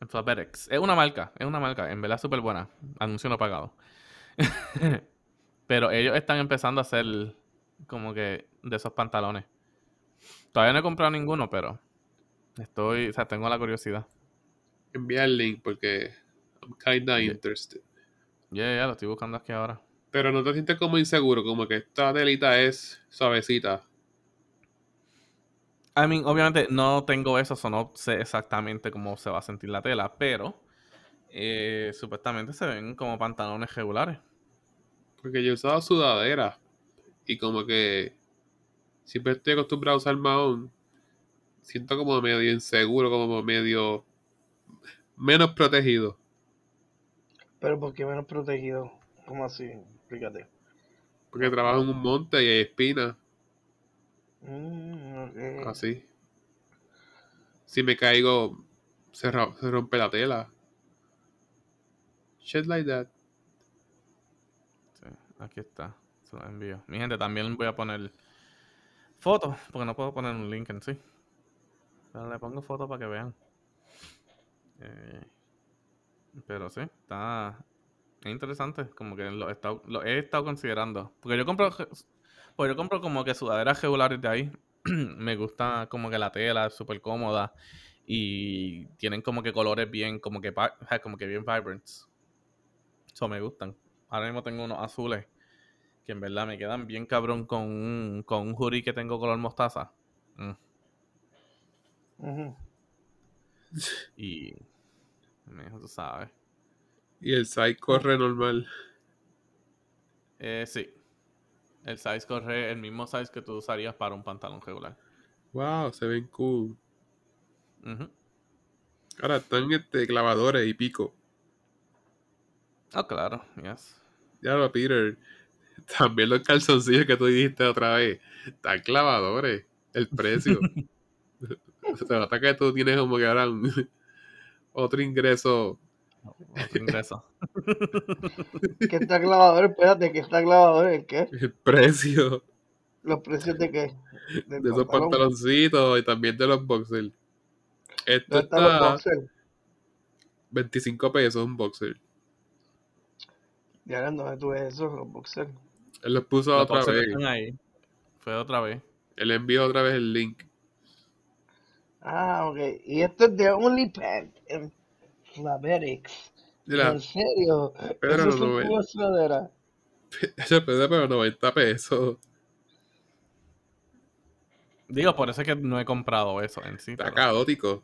En Flabetics. Es una marca, es una marca, en verdad súper buena. Anuncio no pagado. Pero ellos están empezando a hacer como que de esos pantalones. Todavía no he comprado ninguno, pero estoy, o sea, tengo la curiosidad. Envía el link porque I'm kinda Yeah. interested. Ya, ya, lo estoy buscando aquí ahora. Pero no te sientes como inseguro, como que esta telita es suavecita. I mean, obviamente no tengo eso, so no sé exactamente cómo se va a sentir la tela, pero eh, supuestamente se ven como pantalones regulares. Porque yo he usado sudadera. Y como que siempre estoy acostumbrado a usar mahón. Siento como medio inseguro, como medio menos protegido. Pero ¿por qué menos protegido? ¿Cómo así? Explícate. Porque trabajo en un monte y hay espinas. Mm. Así. Si me caigo, se, ro- se rompe la tela. Shit like that. Sí, aquí está. Se lo envío. Mi gente, también voy a poner fotos, porque no puedo poner un link en sí. Pero le pongo fotos para que vean. Eh, pero sí, está es interesante. Como que lo he, estado, considerando. Porque yo compro, pues yo compro como que sudaderas regulares de ahí. Me gusta como que la tela es súper cómoda. Y tienen como que colores bien, como que, como que bien vibrants. Eso me gustan. Ahora mismo tengo unos azules que en verdad me quedan bien cabrón con un, con un hoodie que tengo color mostaza. Mm. Ujú. Y. tú sabes. Y el side corre normal. Eh, sí. El size corre el mismo size que tú usarías para un pantalón regular. Wow, se ven cool. Ujú. Ahora están este, clavadores y pico. Oh, claro, yes. Ya lo, Peter. También los calzoncillos que tú dijiste otra vez. Están clavadores. El precio. Se nota que tú tienes como que ahora un- otro ingreso. Otro ingreso. ¿Qué está clavador? Espérate, ¿qué está clavador? ¿El qué? El precio ¿Los precios de qué? Del de esos pantalón. pantaloncitos y también de los boxers. Esto ¿Dónde están los está boxers? 25 pesos un boxer. Ya, ¿dónde tú ves eso? Los boxers. Él los puso Los otra vez. están ahí. Fue otra vez. Él envió otra vez el link. Ah, ok. Y esto es de OnlyPants en Flavetics. Mira, ¿En serio? Pedro, no son ve. ese pedo pero 90 pesos. Digo, por eso es que no he comprado eso en sí. Está pero- caótico.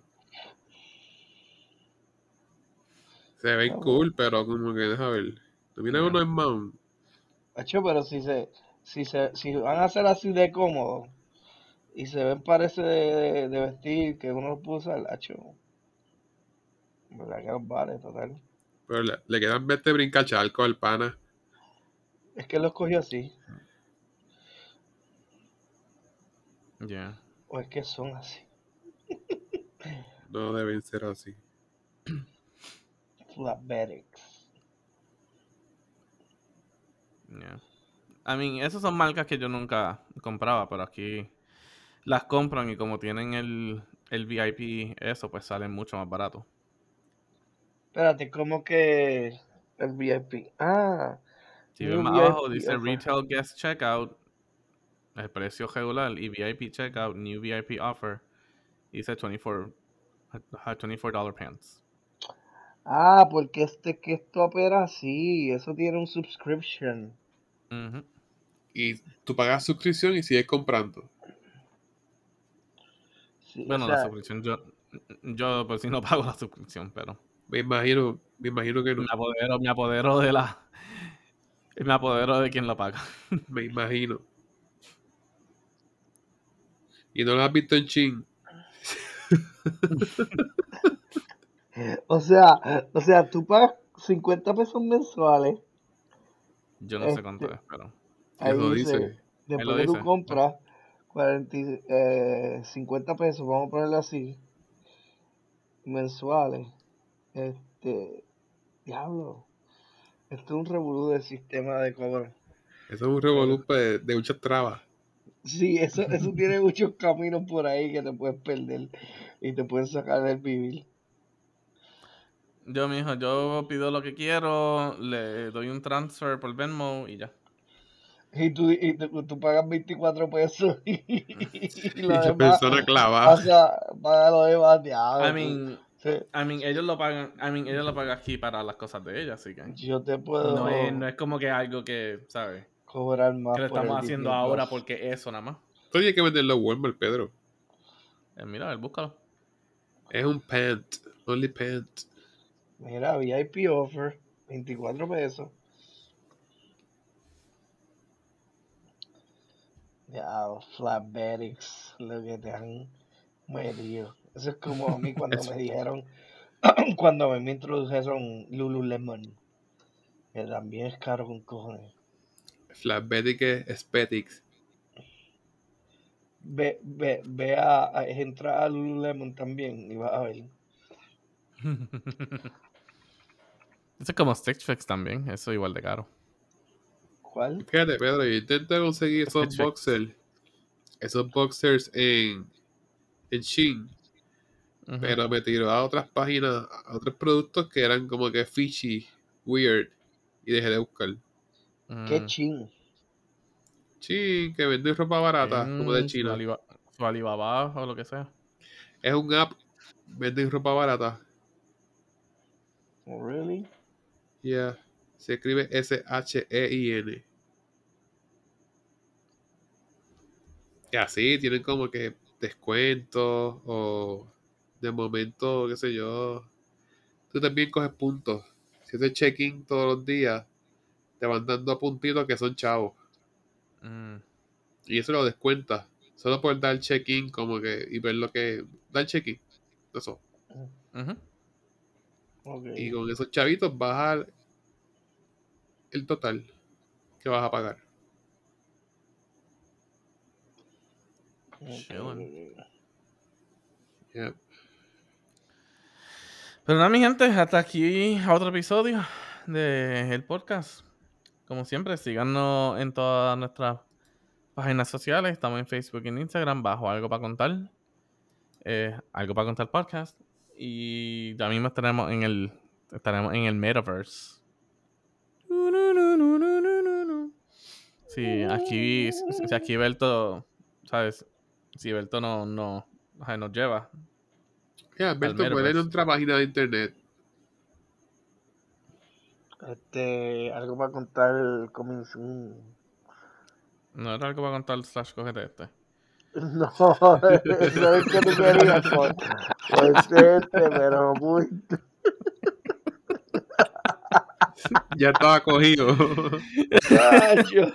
Se ven Ah, cool, pero como que deja ver. ¿Tú miras uno en Mount? Pero si se, si se, si van a ser así de cómodos y se ven parece de, de, de vestir que uno lo puede usar, hacho. ¿Verdad que los vale, total? Pero le, le quedan 20 brincar charco al pana. Es que los cogió así, Yeah. o es que son así. No deben ser así. Flatbedics. Yeah. I mean, esas son marcas que yo nunca compraba, pero aquí las compran y como tienen el, el VIP, eso, pues salen mucho más barato. Espérate, ¿cómo que el VIP? Ah, Si ven más abajo, dice offer. Retail Guest Checkout, el precio regular, y VIP Checkout, New VIP Offer, dice 24, ajá, $24 pants. ah, porque este que esto opera así, eso tiene un subscription. Ujú. Y tú pagas suscripción y sigues comprando. Sí, o Bueno, la suscripción, yo, yo por si no pago la suscripción, pero Me imagino, me imagino que no. me apodero, me apodero de la... Me apodero de quien lo paga. Me imagino. Y no lo has visto en Chin. o sea, o sea, tú pagas 50 pesos mensuales. Yo no sé cuánto Este, es, pero... Ahí Eso dice, dice. después lo que tú dice. compras 40, y- eh, 50 pesos, vamos a ponerlo así, mensuales. Este, diablo, esto es un revolú del sistema de cobro. Eso es un revolú de, de muchas trabas. Sí, eso, eso tiene muchos caminos por ahí que te puedes perder y te pueden sacar del vivir. Yo, mijo, yo pido lo que quiero, le doy un transfer por Venmo y ya. Y tú, y tú, tú pagas 24 pesos y, y lo la demás, persona clavada. pasa, paga lo demás, diablo. I tú- mean, sí, I mean, ellos lo pagan, I mean, ellos lo pagan aquí para las cosas de ella, así que yo te puedo no es, no es como que algo que, ¿sabes? cobrar más Que lo estamos haciendo ahora porque eso nada más. Esto hay que venderlo a Walmart, Pedro. Eh, mira, a ver, búscalo. Es un pant. Only pant. Mira, VIP offer, 24 pesos. Ya, flatbedics, lo que te han metido. Eso es como a mí cuando me dijeron, cuando me introdujeron Lululemon, que también es caro con cojones. Flatbed que es Petix. Ve, ve, ve a, a- entra a Lululemon también y vas a ver. Eso es como Stitch Fix también, eso igual de caro. ¿Cuál? Fíjate, Pedro, yo intenté conseguir esos boxers. Esos boxers en, en Shein. Ujú. Pero me tiró a otras páginas, a otros productos que eran como que fishy, weird. Y dejé de buscar. Qué Mm. Shein, que vende ropa barata, como de Mm, China. Aliba- su Alibaba o lo que sea. Es un app, venden ropa barata. Oh, Really? Yeah. Se escribe S-H-E-I-N. Y así, tienen como que descuentos o de momento, qué sé yo. Tú también coges puntos. Si haces check-in todos los días, te van dando puntitos que son chavos. Mm. Y eso lo descuentas. Solo por dar check-in como que y ver lo que... Dar check-in. Eso. Y con esos chavitos bajar el total que vas a pagar. Pero nada, mi gente, hasta aquí otro episodio del podcast. Como siempre, síganos en todas nuestras páginas sociales. Estamos en Facebook y en Instagram bajo Algo para Contar. Eh, Algo para Contar Podcast. Y ya mismo estaremos en el, estaremos en el Metaverse. Sí, aquí, si aquí ¿sabes? Si Berto no, no, nos lleva. Yeah, Alberto, Al ponle en Metaverse. otra página de internet. Este, algo para contar coming soon. No era algo para contar slash cogete este. No, eso es que tú querías con, este, pero muy. Ya estaba cogido. Chacho.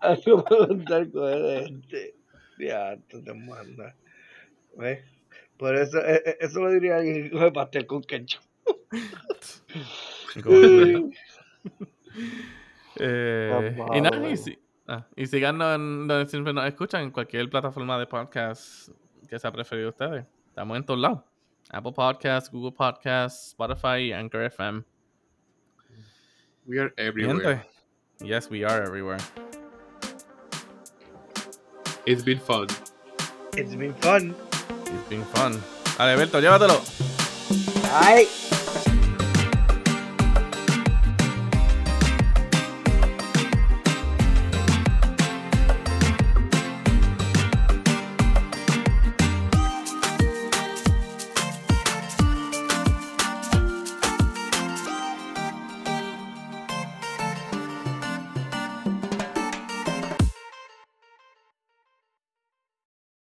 Algo para contar con este. Ya, tú te mandas. ¿Ves? Por eso, eh, eh, eso lo diría alguien que coge pastel con ketchup. Eh, Papá, y nada, y, si- ah, y en donde siempre nos escuchan, en cualquier plataforma de podcast que sea preferido a ustedes. Estamos en todos lados. Apple Podcasts, Google Podcasts, Spotify, Anchor FM. We are everywhere. gente, yes, we are everywhere. It's been fun. It's been fun. It's been fun. Dale, Berto, llévatelo. Bye.